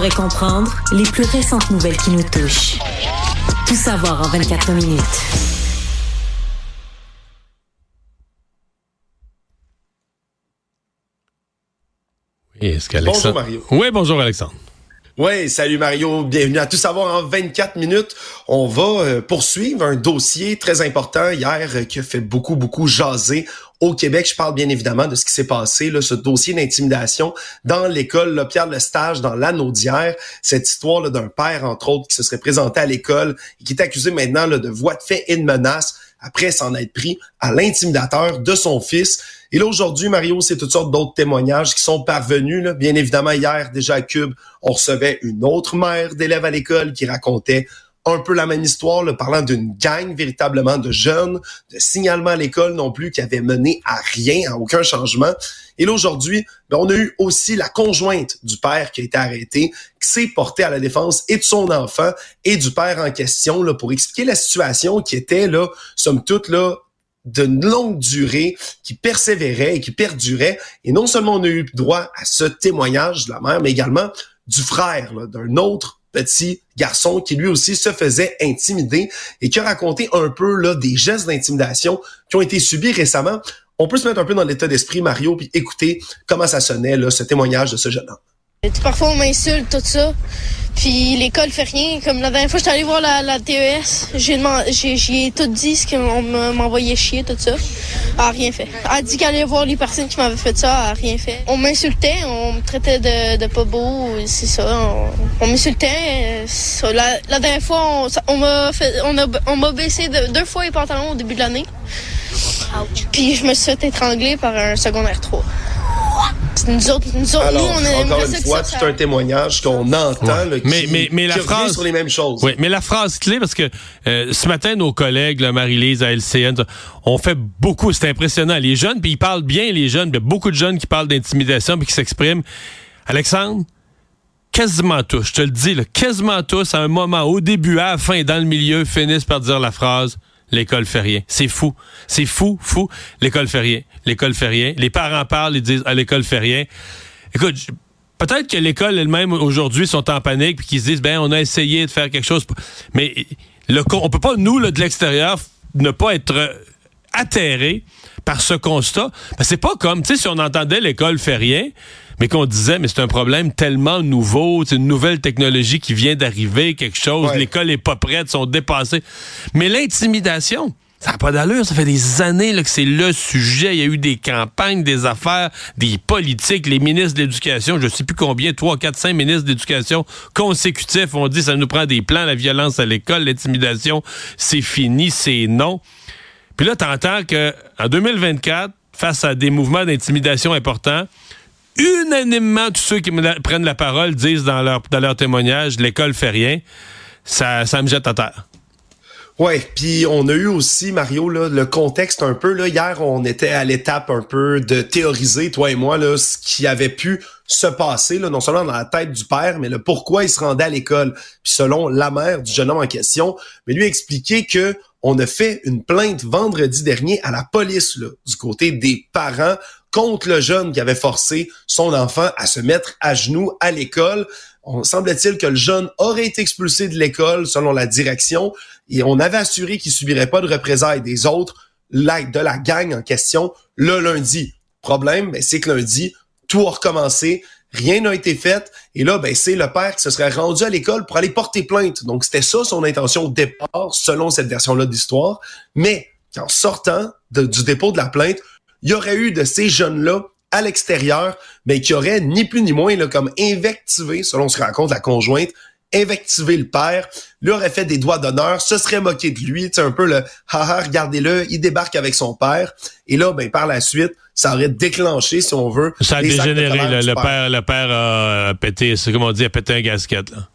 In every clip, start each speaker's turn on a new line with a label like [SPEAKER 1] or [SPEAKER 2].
[SPEAKER 1] Savoir et comprendre les plus récentes nouvelles qui nous touchent. Tout savoir en 24 minutes.
[SPEAKER 2] est-ce Bonjour Mario. Oui, bonjour Alexandre.
[SPEAKER 3] Oui, salut Mario, bienvenue à Tout savoir en 24 minutes. On va euh, poursuivre un dossier très important hier euh, qui a fait beaucoup, beaucoup jaser au Québec. Je parle bien évidemment de ce qui s'est passé, là, ce dossier d'intimidation dans l'école Pierre Lestage, dans l'anneau d'hier. Cette histoire d'un père, entre autres, qui se serait présenté à l'école et qui est accusé maintenant là, de voie de fait et de menace après s'en être pris à l'intimidateur de son fils. Et là, aujourd'hui, Mario, c'est toutes sortes d'autres témoignages qui sont parvenus. Là. Bien évidemment, hier, déjà à Cube, on recevait une autre mère d'élèves à l'école qui racontait un peu la même histoire, là, parlant d'une gang véritablement de jeunes, de signalement à l'école non plus qui avait mené à rien, à aucun changement. Et là, aujourd'hui, ben, on a eu aussi la conjointe du père qui a été arrêté, qui s'est portée à la défense et de son enfant et du père en question là, pour expliquer la situation qui était, là, somme toute, là, d'une longue durée, qui persévérait et qui perdurait. Et non seulement on a eu droit à ce témoignage de la mère, mais également du frère d'un autre petit garçon qui lui aussi se faisait intimider et qui a raconté un peu là, des gestes d'intimidation qui ont été subis récemment. On peut se mettre un peu dans l'état d'esprit, Mario, puis écouter comment ça sonnait, là, ce témoignage de ce jeune homme.
[SPEAKER 4] Parfois, on m'insulte, tout ça. Puis l'école fait rien. Comme la dernière fois, j'étais allé voir la, la TES. J'ai j'ai tout dit ce qu'on m'envoyait chier, tout ça. Elle a rien fait. Elle a dit qu'elle allait voir les personnes qui m'avaient fait ça. Elle a rien fait. On m'insultait, on me traitait de, de pas beau. C'est ça. On, m'insultait. La, dernière fois, on, m'a fait, on a, on m'a baissé deux fois les pantalons au début de l'année. Puis je me suis fait étrangler par un secondaire 3.
[SPEAKER 3] Nous autres, nous autres, Alors, nous, on encore une fois, c'est un témoignage qu'on entend, qui,
[SPEAKER 2] mais, mais, mais la phrase
[SPEAKER 3] sur les mêmes choses.
[SPEAKER 2] Oui, mais la phrase clé, parce que euh, ce matin, nos collègues, Marie-Lise à LCN, ont fait beaucoup, c'est impressionnant. Les jeunes, puis ils parlent bien, les jeunes, il y a beaucoup de jeunes qui parlent d'intimidation puis qui s'expriment. Alexandre, quasiment tous, je te le dis, là, quasiment tous, à un moment, au début, à la fin, dans le milieu, finissent par dire la phrase l'école fait rien. C'est fou. C'est fou, fou. L'école fait rien. L'école fait rien. Les parents parlent, ils disent, ah, l'école fait rien. Écoute, peut-être que l'école elle-même aujourd'hui sont en panique puis qu'ils se disent, ben, on a essayé de faire quelque chose. Mais le, on peut pas, nous, de l'extérieur, ne pas être euh, atterré par ce constat. Ben, c'est pas comme, tu sais, si on entendait l'école fait rien, mais qu'on disait, mais c'est un problème tellement nouveau, c'est une nouvelle technologie qui vient d'arriver, quelque chose, l'école est pas prête, sont dépassés. Mais l'intimidation, ça n'a pas d'allure. Ça fait des années là, que c'est le sujet. Il y a eu des campagnes, des affaires, des politiques, les ministres de l'Éducation, je sais plus combien, trois, quatre, cinq ministres d'éducation consécutifs ont dit ça nous prend des plans, la violence à l'école, l'intimidation, c'est fini, c'est non. Puis là, tu entends qu'en 2024, face à des mouvements d'intimidation importants, unanimement, tous ceux qui prennent la parole disent dans leur, témoignage, l'école fait rien. Ça, ça me jette à terre.
[SPEAKER 3] Ouais, puis on a eu aussi Mario le contexte un peu là hier on était à l'étape un peu de théoriser toi et moi ce qui avait pu se passer là non seulement dans la tête du père mais le pourquoi il se rendait à l'école. Puis selon la mère du jeune homme en question, mais lui expliquer que on a fait une plainte vendredi dernier à la police du côté des parents contre le jeune qui avait forcé son enfant à se mettre à genoux à l'école. On semble-t-il que le jeune aurait été expulsé de l'école selon la direction et on avait assuré qu'il subirait pas de représailles des autres, de la gang en question, le lundi. Problème, ben, c'est que lundi, tout a recommencé, rien n'a été fait, et là, ben, c'est le père qui se serait rendu à l'école pour aller porter plainte. Donc, c'était ça son intention au départ, selon cette version-là de l'histoire. Mais, en sortant du dépôt de la plainte, il y aurait eu de ces jeunes-là à l'extérieur, mais qui auraient ni plus ni moins là, comme invectivé, selon ce que raconte la conjointe, invectivé le père, lui aurait fait des doigts d'honneur, se serait moqué de lui, c'est un peu le haha, regardez-le, il débarque avec son père, et là, ben par la suite, ça aurait déclenché, si on veut.
[SPEAKER 2] Ça a dégénéré, le, père. le père a pété, c'est comme on dit, a pété un gasket. Là.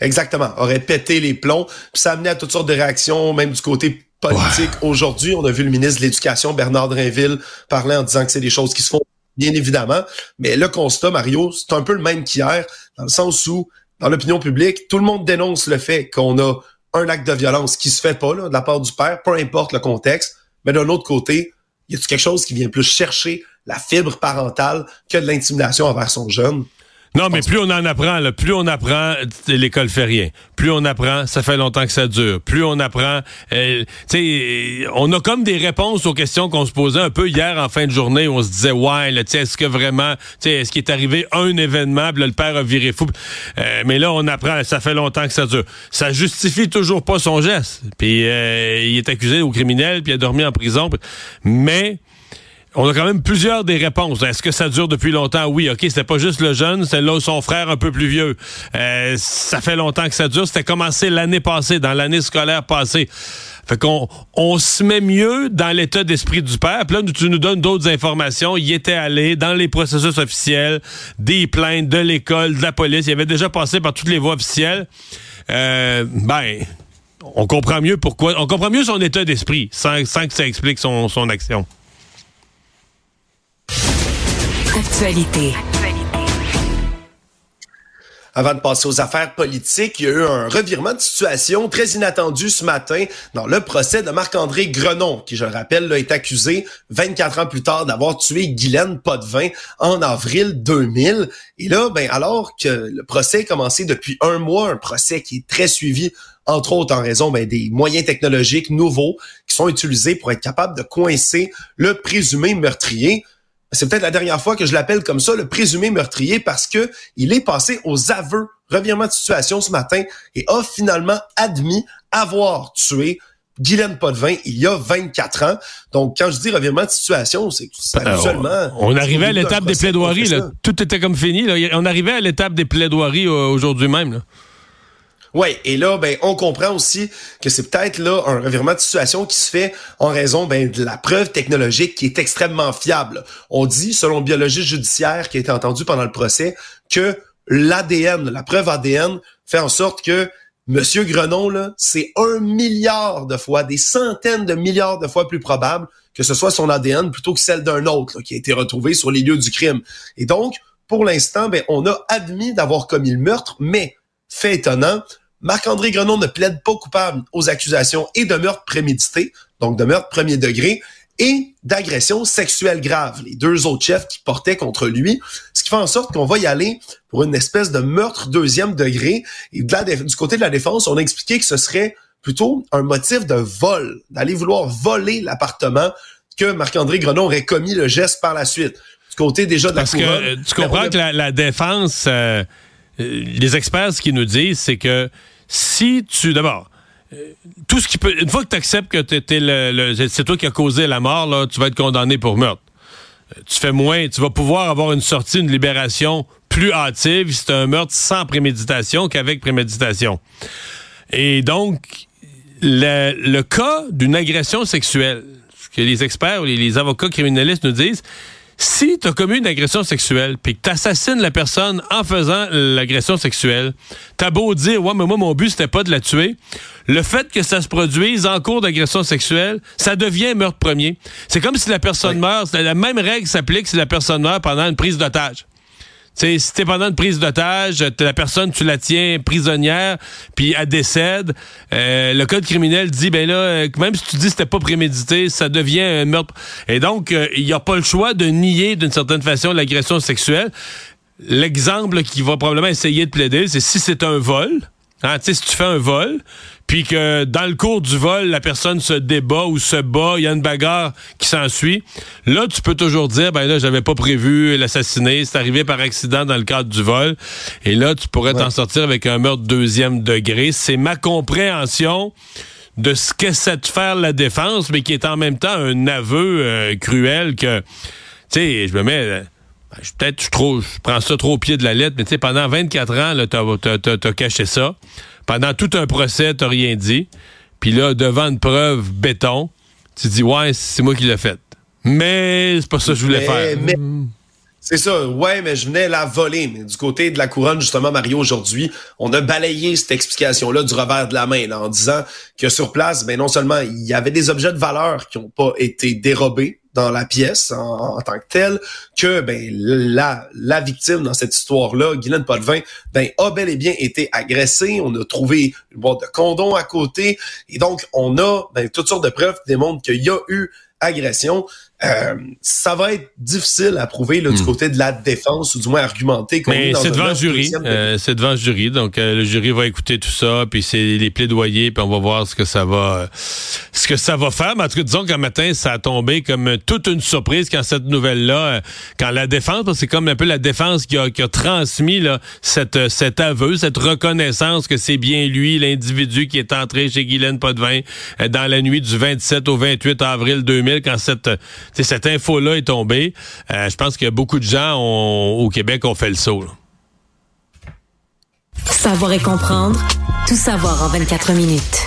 [SPEAKER 3] Exactement, aurait pété les plombs, puis ça amenait à toutes sortes de réactions, même du côté politique. Aujourd'hui, on a vu le ministre de l'Éducation, Bernard Drinville, parler en disant que c'est des choses qui se font, bien évidemment. Mais le constat, Mario, c'est un peu le même qu'hier, dans le sens où, dans l'opinion publique, tout le monde dénonce le fait qu'on a un acte de violence qui se fait pas là, de la part du père, peu importe le contexte. Mais d'un autre côté, y a quelque chose qui vient plus chercher la fibre parentale que de l'intimidation envers son jeune?
[SPEAKER 2] Non, mais plus on en apprend, là, plus on apprend, l'école fait rien. Plus on apprend, ça fait longtemps que ça dure. Plus on apprend, euh, tu sais, on a comme des réponses aux questions qu'on se posait un peu hier en fin de journée on se disait, ouais, là, est-ce que vraiment, tu sais, est-ce qu'il est arrivé un événement, puis le père a viré fou. Euh, mais là, on apprend, ça fait longtemps que ça dure. Ça justifie toujours pas son geste. Puis euh, il est accusé au criminel, puis il a dormi en prison. Mais on a quand même plusieurs des réponses. Est-ce que ça dure depuis longtemps? Oui, OK, c'était pas juste le jeune, c'est là son frère un peu plus vieux. Euh, ça fait longtemps que ça dure. C'était commencé l'année passée, dans l'année scolaire passée. Fait qu'on on se met mieux dans l'état d'esprit du père. Puis là, tu nous donnes d'autres informations. Il était allé dans les processus officiels, des plaintes de l'école, de la police. Il avait déjà passé par toutes les voies officielles. Euh, ben, on comprend mieux pourquoi. On comprend mieux son état d'esprit sans, que ça explique son action.
[SPEAKER 3] Avant de passer aux affaires politiques, il y a eu un revirement de situation très inattendu ce matin dans le procès de Marc-André Grenon, qui, je le rappelle, est accusé 24 ans plus tard d'avoir tué Guylaine Potvin en avril 2000. Et là, ben, alors que le procès a commencé depuis un mois, un procès qui est très suivi entre autres en raison ben, des moyens technologiques nouveaux qui sont utilisés pour être capable de coincer le présumé meurtrier c'est peut-être la dernière fois que je l'appelle comme ça, le présumé meurtrier, parce que il est passé aux aveux, revirement de situation ce matin, et a finalement admis avoir tué Guylaine Potvin il y a 24 ans. Donc, quand je dis revirement de situation, c'est
[SPEAKER 2] seulement... On, arrivait à l'étape des plaidoiries, là. Tout était comme fini. Là. On arrivait à l'étape des plaidoiries aujourd'hui même. Là.
[SPEAKER 3] Oui, et là, ben, on comprend aussi que c'est peut-être là un revirement de situation qui se fait en raison ben, de la preuve technologique qui est extrêmement fiable. On dit, selon le biologiste judiciaire qui a été entendu pendant le procès, que l'ADN, la preuve ADN, fait en sorte que Monsieur Grenon, là, c'est un milliard de fois, des centaines de milliards de fois plus probable que ce soit son ADN plutôt que celle d'un autre qui a été retrouvé sur les lieux du crime. Et donc, pour l'instant, ben, on a admis d'avoir commis le meurtre, mais fait étonnant, Marc-André Grenon ne plaide pas coupable aux accusations et de meurtre prémédité, donc de meurtre premier degré, et d'agression sexuelle grave, les deux autres chefs qui portaient contre lui, ce qui fait en sorte qu'on va y aller pour une espèce de meurtre deuxième degré. Et du côté de la défense, on a expliqué que ce serait plutôt un motif de vol, d'aller vouloir voler l'appartement que Marc-André Grenon aurait commis le geste par la suite. Du côté déjà de la
[SPEAKER 2] Parce que euh, tu comprends que la, défense... Euh, euh, les experts, ce qu'ils nous disent, c'est que si tu. D'abord, euh, tout ce qui peut. Une fois que tu acceptes que le, c'est toi qui as causé la mort, là, tu vas être condamné pour meurtre. Euh, tu fais moins, tu vas pouvoir avoir une sortie, une libération plus hâtive si c'est un meurtre sans préméditation qu'avec préméditation. Et donc, le, cas d'une agression sexuelle, ce que les experts ou les avocats criminalistes nous disent, si tu as commis une agression sexuelle, puis que tu assassines la personne en faisant l'agression sexuelle, t'as beau dire, ouais, mais moi, mon but, c'était pas de la tuer. Le fait que ça se produise en cours d'agression sexuelle, ça devient meurtre premier. C'est comme si la personne meurt. La même règle s'applique si la personne meurt pendant une prise d'otage sais, si t'es pendant une prise d'otage, la personne, tu la tiens prisonnière, puis elle décède, euh, le code criminel dit, ben là, euh, même si tu dis que c'était pas prémédité, ça devient un meurtre. Et donc, euh, il n'y a pas le choix de nier d'une certaine façon l'agression sexuelle. L'exemple qui va probablement essayer de plaider, c'est si c'est un vol, hein, si tu fais un vol, puis que dans le cours du vol, la personne se débat ou se bat, il y a une bagarre qui s'ensuit, là, tu peux toujours dire, ben là, j'avais pas prévu l'assassiner, c'est arrivé par accident dans le cadre du vol, et là, tu pourrais t'en sortir avec un meurtre deuxième degré. C'est ma compréhension de ce que c'est de faire la défense, mais qui est en même temps un aveu euh, cruel que, tu sais, je me mets... Ben, peut-être je, je prends ça trop au pied de la lettre, mais tu sais, pendant 24 ans, tu as, caché ça. Pendant tout un procès, t'as rien dit. Puis là, devant une preuve béton, tu dis ouais, c'est moi qui l'ai fait. Mais c'est pas ça que je voulais faire.
[SPEAKER 3] C'est ça, ouais, mais je venais la voler. Mais du côté de la couronne, justement, Mario, aujourd'hui, on a balayé cette explication-là du revers de la main, en disant que sur place, ben non seulement il y avait des objets de valeur qui n'ont pas été dérobés dans la pièce en, tant que telle, que ben la, la victime dans cette histoire-là, Guylaine Potvin, ben a bel et bien été agressée. On a trouvé une boîte de condom à côté. Et donc, on a ben, toutes sortes de preuves qui démontrent qu'il y a eu agression. Euh, ça va être difficile à prouver là, du hmm. côté de la défense ou du moins argumenter.
[SPEAKER 2] Mais c'est devant le jury. Euh, c'est devant le jury. Donc euh, le jury va écouter tout ça, puis c'est les plaidoyers, puis on va voir ce que ça va ce que ça va faire. Mais en tout cas, disons qu'un matin, ça a tombé comme toute une surprise quand cette nouvelle-là, quand la défense, parce que c'est comme un peu la défense qui a, qui a transmis là, cette, cet aveu, cette reconnaissance que c'est bien lui, l'individu qui est entré chez Guylaine Potvin dans la nuit du 27 au 28 avril 2000, quand cette cette info-là est tombée. Euh, je pense que beaucoup de gens au Québec ont fait le saut.
[SPEAKER 1] Savoir et comprendre, tout savoir en 24 minutes.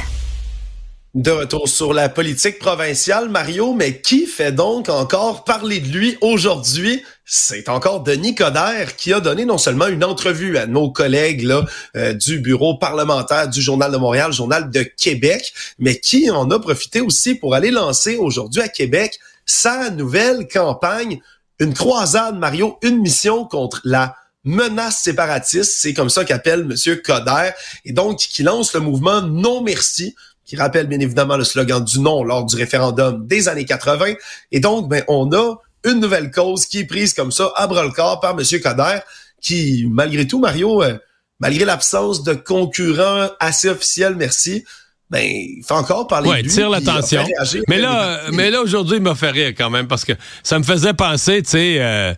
[SPEAKER 3] De retour sur la politique provinciale, Mario, mais qui fait donc encore parler de lui aujourd'hui? C'est encore Denis Coderre qui a donné non seulement une entrevue à nos collègues là, euh, du bureau parlementaire du Journal de Montréal, Journal de Québec, mais qui en a profité aussi pour aller lancer aujourd'hui à Québec sa nouvelle campagne, une croisade, Mario, une mission contre la menace séparatiste, c'est comme ça qu'appelle M. Coder, et donc qui lance le mouvement Non Merci, qui rappelle bien évidemment le slogan du non lors du référendum des années 80. Et donc, ben, on a une nouvelle cause qui est prise comme ça à bras-le-corps par M. Coder, qui, malgré tout, Mario, euh, malgré l'absence de concurrents assez officiels, merci, ben, il fait encore parler
[SPEAKER 2] ouais,
[SPEAKER 3] de lui.
[SPEAKER 2] tire l'attention. Mais là, mais là, aujourd'hui, il m'a fait rire quand même parce que ça me faisait penser, tu sais, euh,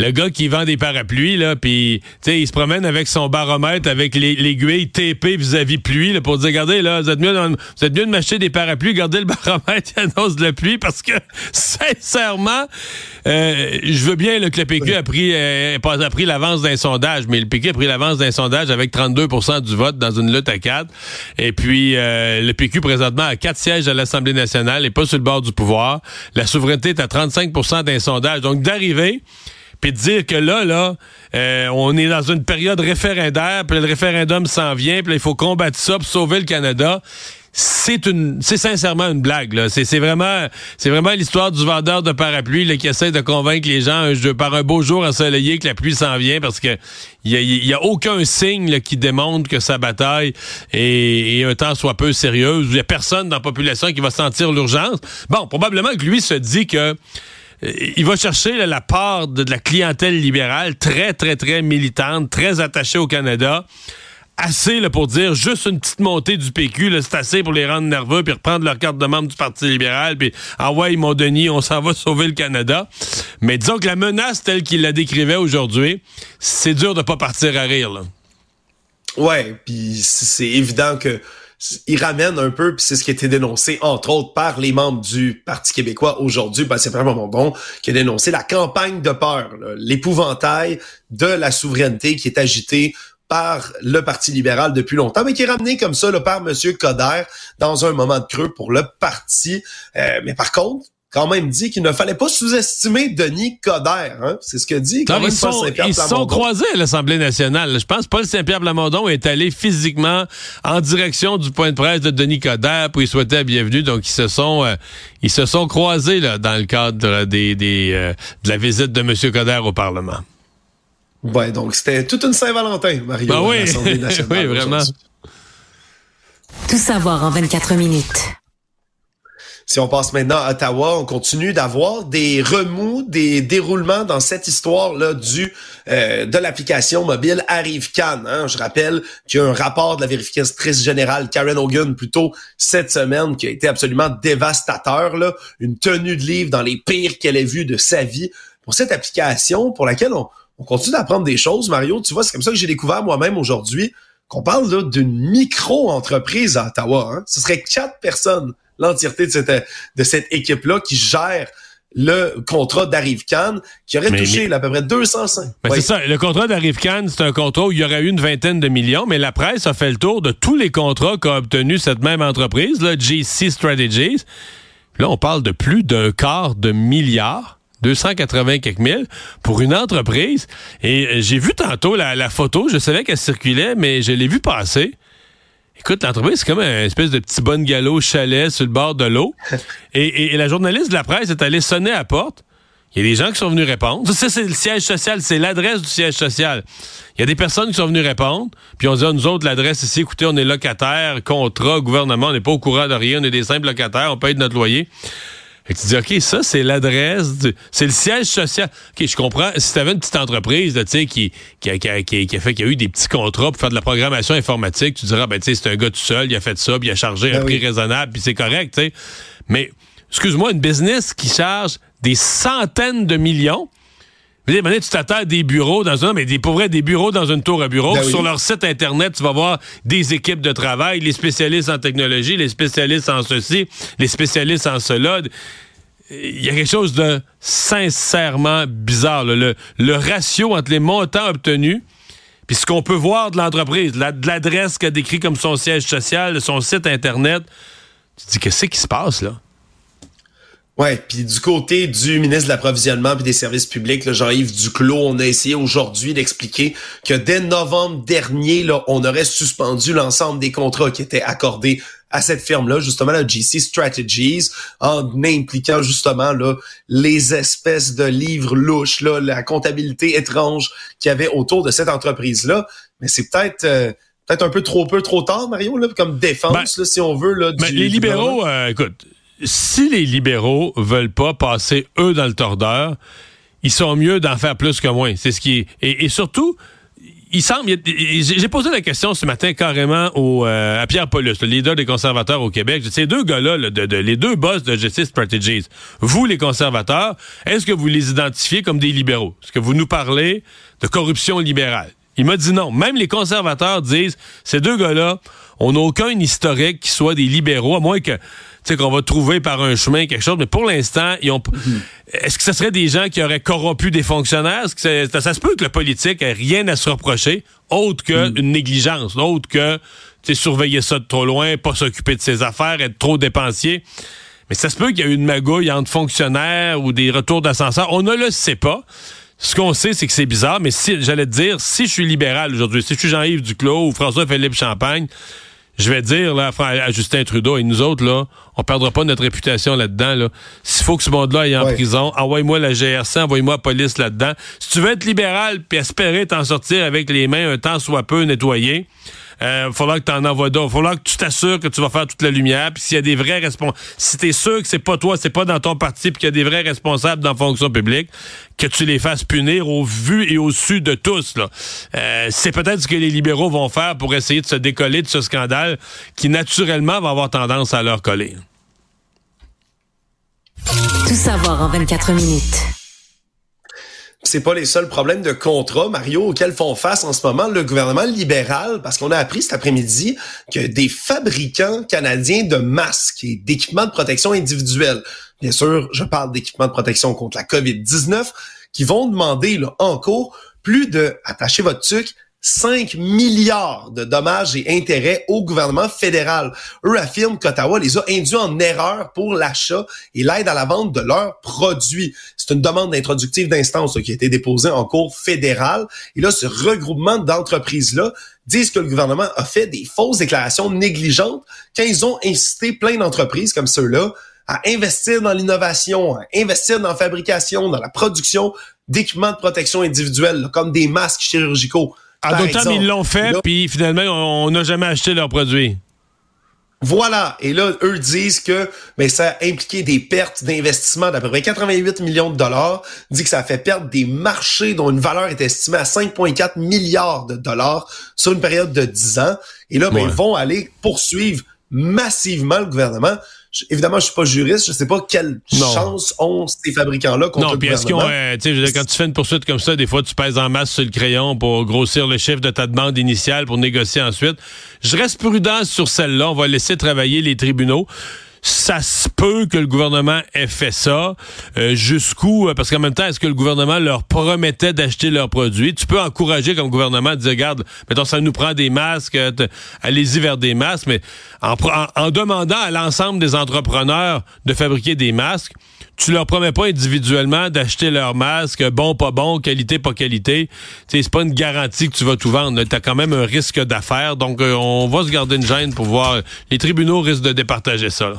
[SPEAKER 2] le gars qui vend des parapluies, là, puis il se promène avec son baromètre, avec l'aiguille TP vis-à-vis pluie, là, pour dire, regardez, là, vous êtes mieux, vous êtes mieux de m'acheter des parapluies, gardez le baromètre qui annonce de la pluie, parce que, sincèrement, euh, je veux bien que le PQ a pris, euh, a pris l'avance d'un sondage, mais le PQ a pris l'avance d'un sondage avec 32% du vote dans une lutte à quatre. Et puis, euh, le PQ, présentement, a quatre sièges à l'Assemblée nationale et pas sur le bord du pouvoir. La souveraineté est à 35% d'un sondage. Donc, d'arriver puis de dire que là, là, euh, on est dans une période référendaire, puis le référendum s'en vient, puis il faut combattre ça pour sauver le Canada. C'est une, c'est sincèrement une blague. Là. C'est, vraiment, c'est vraiment l'histoire du vendeur de parapluies là, qui essaie de convaincre les gens par un beau jour ensoleillé que la pluie s'en vient parce que il y a, aucun signe qui démontre que sa bataille est, un temps soit peu sérieuse. Il y a personne dans la population qui va sentir l'urgence. Bon, probablement que lui se dit que il va chercher la part de, la clientèle libérale très, très, très militante, très attachée au Canada. Assez là, pour dire juste une petite montée du PQ, c'est assez pour les rendre nerveux, puis reprendre leur carte de membre du Parti libéral, puis ah ouais, mon Denis, on s'en va sauver le Canada. Mais disons que la menace telle qu'il la décrivait aujourd'hui, c'est dur de pas partir à rire. Là.
[SPEAKER 3] Ouais, puis c'est évident que il ramène un peu, puis c'est ce qui a été dénoncé, entre autres, par les membres du Parti québécois aujourd'hui, ben, c'est vraiment bon, qui a dénoncé la campagne de peur, l'épouvantail de la souveraineté qui est agitée par le Parti libéral depuis longtemps, mais qui est ramené comme ça par M. Coder dans un moment de creux pour le parti. Euh, mais par contre, quand même dit qu'il ne fallait pas sous-estimer Denis Coderre. Hein? C'est ce que dit quand
[SPEAKER 2] ils sont, ils sont croisés à l'Assemblée nationale. Je pense que Paul Saint-Pierre Plamondon est allé physiquement en direction du point de presse de Denis Coderre pour y souhaiter la bienvenue. Donc, ils se sont euh, ils se sont croisés là, dans le cadre des, des euh, de la visite de M. Coderre au Parlement.
[SPEAKER 3] Ouais, donc c'était toute une Saint-Valentin, Mario,
[SPEAKER 2] ben oui. oui, vraiment.
[SPEAKER 1] Tout savoir en 24 minutes.
[SPEAKER 3] Si on passe maintenant à Ottawa, on continue d'avoir des remous, des déroulements dans cette histoire-là du euh, de l'application mobile Arrive Cannes. Hein. Je rappelle qu'il y a un rapport de la vérificatrice générale Karen Hogan plutôt cette semaine qui a été absolument dévastateur. Là. Une tenue de livre dans les pires qu'elle ait vues de sa vie pour cette application pour laquelle on, on continue d'apprendre des choses. Mario, tu vois, c'est comme ça que j'ai découvert moi-même aujourd'hui qu'on parle d'une micro-entreprise à Ottawa. Hein. Ce serait quatre personnes l'entièreté de cette, de cette équipe-là qui gère le contrat d'Arrive qui aurait touché à peu près 205.
[SPEAKER 2] Ben C'est ça. Le contrat d'Arrive c'est un contrat où il y aurait eu une vingtaine de millions, mais la presse a fait le tour de tous les contrats qu'a obtenu cette même entreprise, là, GC Strategies. là, on parle de plus d'un quart de milliard. 280 quelques mille pour une entreprise. Et euh, j'ai vu tantôt la, la photo, je savais qu'elle circulait, mais je l'ai vu passer. Écoute, l'entreprise, c'est comme un espèce de petit bon galop chalet sur le bord de l'eau. et, la journaliste de la presse est allée sonner à la porte. Il y a des gens qui sont venus répondre. Ça, c'est le siège social, c'est l'adresse du siège social. Il y a des personnes qui sont venues répondre, puis on dit, à nous autres, l'adresse ici, écoutez, on est locataire, contrat, gouvernement, on n'est pas au courant de rien, on est des simples locataires, on paye notre loyer. Et tu dis, OK, ça, c'est l'adresse, c'est le siège social. OK, je comprends. Si tu avais une petite entreprise, tu sais, qui, qui, a, qui, a, qui, a fait, qui a eu des petits contrats pour faire de la programmation informatique, tu diras, ben, tu sais, c'est un gars tout seul, il a fait ça, puis il a chargé ben un prix raisonnable, puis c'est correct, tu sais. Mais, excuse-moi, une business qui charge des centaines de millions, tu t'attends à des bureaux dans un, mais des, pour vrai, des bureaux dans une tour à bureau. Ben Sur leur site Internet, tu vas voir des équipes de travail, les spécialistes en technologie, les spécialistes en ceci, les spécialistes en cela. Il y a quelque chose de sincèrement bizarre. Le, le, ratio entre les montants obtenus puis ce qu'on peut voir de l'entreprise, de l'adresse qu'a décrit comme son siège social, de son site Internet, tu te dis, qu'est-ce qui se passe là?
[SPEAKER 3] Ouais, puis du côté du ministre de l'approvisionnement puis des services publics, Jean-Yves Duclos, on a essayé aujourd'hui d'expliquer que dès novembre dernier, là, on aurait suspendu l'ensemble des contrats qui étaient accordés à cette firme-là, justement la GC Strategies, en impliquant justement là, les espèces de livres louches, là, la comptabilité étrange qu'il y avait autour de cette entreprise-là. Mais c'est peut-être euh, peut-être un peu trop peu trop tard, Mario, là, comme défense, ben, là, si on veut. Là,
[SPEAKER 2] ben, les libéraux, euh, écoute, si les libéraux veulent pas passer eux dans le tordeur, ils sont mieux d'en faire plus que moins. C'est ce qui est. Et, surtout, il semble. J'ai posé la question ce matin carrément euh, à Pierre Paulus, le leader des conservateurs au Québec. Ces deux gars-là, de, les deux boss de Justice Strategies, vous les conservateurs, est-ce que vous les identifiez comme des libéraux? Est-ce que vous nous parlez de corruption libérale? Il m'a dit non. Même les conservateurs disent, ces deux gars-là, on n'a aucun historique qui soit des libéraux, à moins que sais, qu'on va trouver par un chemin quelque chose. Mais pour l'instant, ils ont. Mhm. Est-ce que ce serait des gens qui auraient corrompu des fonctionnaires? que ça, se peut que le politique ait rien à se reprocher, autre qu'une mhm. négligence, autre que surveiller ça de trop loin, pas s'occuper de ses affaires, être trop dépensier. Mais ça se peut qu'il y ait eu une magouille entre fonctionnaires ou des retours d'ascenseur. On ne le sait pas. Ce qu'on sait, c'est que c'est bizarre, mais si j'allais te dire, si je suis libéral aujourd'hui, si je suis Jean-Yves Duclos ou François-Philippe Champagne, je vais dire là, à Justin Trudeau et nous autres, là, on perdra pas notre réputation là-dedans. Là. S'il faut que ce monde-là aille en prison, envoie-moi la GRC, envoie-moi la police là-dedans. Si tu veux être libéral puis espérer t'en sortir avec les mains un temps soit peu nettoyées, euh, faudra que tu en envoies d'autres. Faudra que tu t'assures que tu vas faire toute la lumière. Puis s'il y a des vrais responsables, si tu es sûr que c'est pas toi, c'est pas dans ton parti, puis qu'il y a des vrais responsables dans la fonction publique, que tu les fasses punir au vu et au su de tous. Euh, c'est peut-être ce que les libéraux vont faire pour essayer de se décoller de ce scandale qui, naturellement, va avoir tendance à leur coller.
[SPEAKER 1] Tout savoir en 24 minutes
[SPEAKER 3] c'est pas les seuls problèmes de contrat, Mario, auxquels font face en ce moment le gouvernement libéral, parce qu'on a appris cet après-midi que des fabricants canadiens de masques et d'équipements de protection individuelle, bien sûr, je parle d'équipements de protection contre la COVID-19, qui vont demander là, en cours plus de, attachez votre truc, 5 milliards de dommages et intérêts au gouvernement fédéral. Eux affirment qu'Ottawa les a induits en erreur pour l'achat et l'aide à la vente de leurs produits. C'est une demande d'introductive d'instance qui a été déposée en cours fédéral. Et là, ce regroupement d'entreprises-là disent que le gouvernement a fait des fausses déclarations négligentes quand ils ont incité plein d'entreprises comme ceux-là à investir dans l'innovation, à investir dans la fabrication, dans la production d'équipements de protection individuelle, comme des masques chirurgicaux.
[SPEAKER 2] À d'autres ils l'ont fait, puis finalement, on n'a jamais acheté leurs produits.
[SPEAKER 3] Voilà. Et là, eux disent que mais ça a impliqué des pertes d'investissement d'à peu près 88 millions de dollars. dit que ça a fait perdre des marchés dont une valeur est estimée à 5,4 milliards de dollars sur une période de 10 ans. Et là, ben, ils vont aller poursuivre massivement le gouvernement évidemment, je suis pas juriste, je sais pas quelle chance ont ces fabricants-là contre non, puis est-ce qu'on,
[SPEAKER 2] euh, quand tu fais une poursuite comme ça, des fois, tu pèses en masse sur le crayon pour grossir le chiffre de ta demande initiale pour négocier ensuite. Je reste prudent sur celle-là. On va laisser travailler les tribunaux ça se peut que le gouvernement ait fait ça. Euh, jusqu'où? Euh, parce qu'en même temps, est-ce que le gouvernement leur promettait d'acheter leurs produits? Tu peux encourager comme gouvernement à dire, regarde, mettons, ça nous prend des masques, euh, allez-y vers des masques, mais en, en demandant à l'ensemble des entrepreneurs de fabriquer des masques, tu leur promets pas individuellement d'acheter leurs masques, bon, pas bon, qualité, pas qualité. C'est pas une garantie que tu vas tout vendre. Tu as quand même un risque d'affaires. Donc, on va se garder une gêne pour voir. Les tribunaux risquent de départager ça.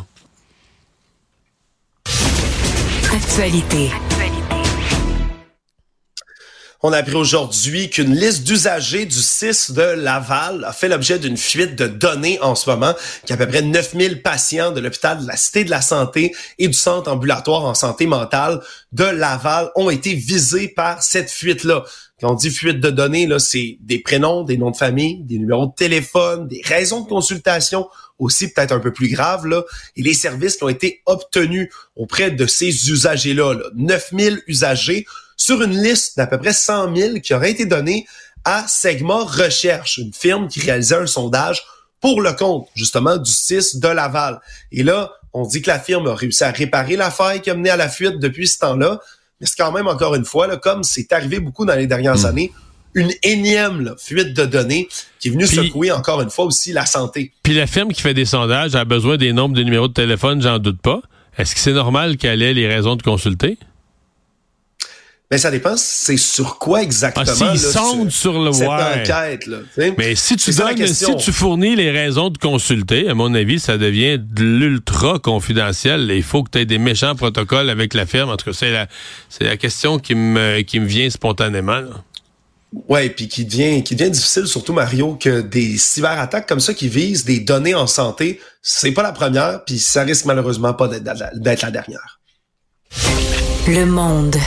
[SPEAKER 3] On a appris aujourd'hui qu'une liste d'usagers du 6 de Laval a fait l'objet d'une fuite de données en ce moment, qu'à peu près 9000 patients de l'hôpital de la Cité de la Santé et du Centre ambulatoire en santé mentale de Laval ont été visés par cette fuite-là. Quand on dit fuite de données, là, c'est des prénoms, des noms de famille, des numéros de téléphone, des raisons de consultation, aussi peut-être un peu plus grave, là, et les services qui ont été obtenus auprès de ces usagers-là, là, 9000 usagers, sur une liste d'à peu près 100 000 qui aurait été donnée à Segma Recherche, une firme qui réalisait un sondage pour le compte, justement, du 6 de Laval. Et là, on dit que la firme a réussi à réparer l'affaire qui a mené à la fuite depuis ce temps-là. Mais c'est quand même, encore une fois, là, comme c'est arrivé beaucoup dans les dernières hmm. années, une énième fuite de données qui est venue secouer encore une fois aussi la santé.
[SPEAKER 2] Puis la firme qui fait des sondages a besoin des nombres de numéros de téléphone, j'en doute pas. Est-ce que c'est normal qu'elle ait les raisons de consulter?
[SPEAKER 3] Mais ça dépend, c'est sur quoi exactement.
[SPEAKER 2] Ah, S'ils sur le
[SPEAKER 3] cette enquête. Là,
[SPEAKER 2] Mais si tu donnes, si tu fournis les raisons de consulter, à mon avis, ça devient de l'ultra confidentiel. Il faut que tu aies des méchants protocoles avec la firme. En tout cas, c'est la, question qui me, qui me vient spontanément. Là.
[SPEAKER 3] Ouais, puis qui devient difficile surtout Mario que des cyberattaques comme ça qui visent des données en santé, c'est pas la première, puis ça risque malheureusement pas d'être la dernière.
[SPEAKER 1] Le monde.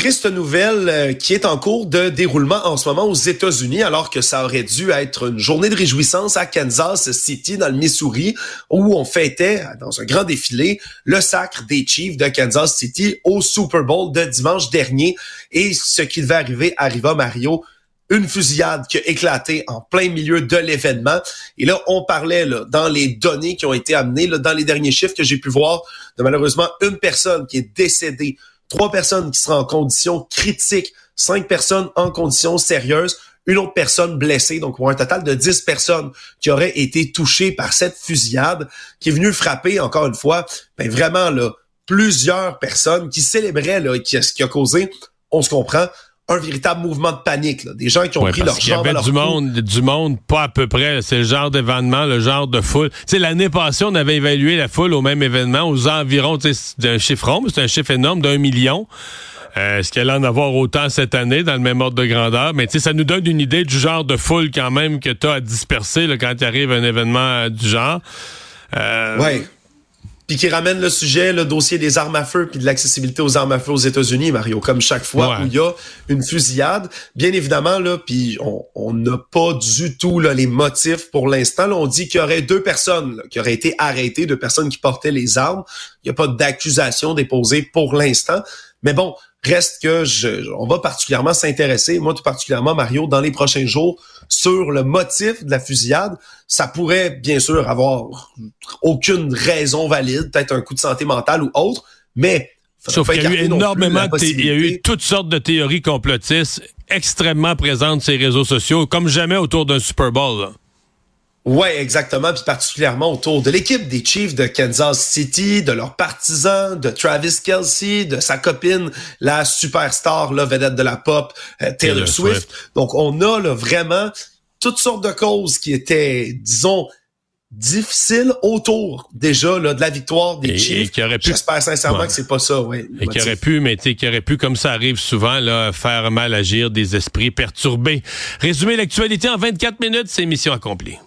[SPEAKER 3] Triste nouvelle euh, qui est en cours de déroulement en ce moment aux États-Unis, alors que ça aurait dû être une journée de réjouissance à Kansas City, dans le Missouri, où on fêtait, dans un grand défilé, le sacre des Chiefs de Kansas City au Super Bowl de dimanche dernier. Et ce qui devait arriver arriva, Mario, une fusillade qui a éclaté en plein milieu de l'événement. Et là, on parlait dans les données qui ont été amenées, dans les derniers chiffres que j'ai pu voir, de malheureusement une personne qui est décédée trois personnes qui seraient en condition critique, cinq personnes en condition sérieuse, une autre personne blessée, donc un total de dix personnes qui auraient été touchées par cette fusillade, qui est venue frapper, encore une fois, ben vraiment là, plusieurs personnes qui célébraient là, qui, ce qui a causé, on se comprend, un véritable mouvement de panique. Des gens qui ont pris leur
[SPEAKER 2] Il y avait du monde, du monde, pas à peu près. C'est le genre d'événement, le genre de foule. Tu sais, l'année passée, on avait évalué la foule au même événement aux environs, d'un chiffre rond, c'est un chiffre énorme d'un million. Euh, Est-ce qu'elle en avoir autant cette année dans le même ordre de grandeur? Mais tu sais, ça nous donne une idée du genre de foule quand même que tu as à disperser là, quand il arrive un événement euh, du genre.
[SPEAKER 3] Euh, ouais puis qui ramène le sujet, le dossier des armes à feu puis de l'accessibilité aux armes à feu aux États-Unis, Mario, comme chaque fois où il y a une fusillade. Bien évidemment, là, puis on n'a pas du tout là, les motifs pour l'instant. On dit qu'il y aurait deux personnes qui auraient été arrêtées, deux personnes qui portaient les armes. Il n'y a pas d'accusation déposée pour l'instant. Mais bon, Reste que je, on va particulièrement s'intéresser, moi tout particulièrement Mario, dans les prochains jours, sur le motif de la fusillade. Ça pourrait bien sûr avoir aucune raison valide, peut-être un coup de santé mentale ou autre, mais
[SPEAKER 2] Sauf qu'il y a eu énormément, il y a eu toutes sortes de théories complotistes extrêmement présentes sur les réseaux sociaux, comme jamais autour d'un Super Bowl.
[SPEAKER 3] Ouais, exactement, puis particulièrement autour de l'équipe des Chiefs de Kansas City, de leurs partisans, de Travis Kelsey, de sa copine, la superstar, la vedette de la pop, euh, Taylor, Swift. Donc, on a là, vraiment toutes sortes de causes qui étaient, disons, difficiles autour déjà là, de la victoire des Chiefs. J'espère sincèrement que c'est pas ça, ouais.
[SPEAKER 2] Et qui aurait pu, mais qui aurait pu, comme ça arrive souvent, là, faire mal agir des esprits perturbés. Résumer l'actualité en 24 minutes, c'est mission accomplie.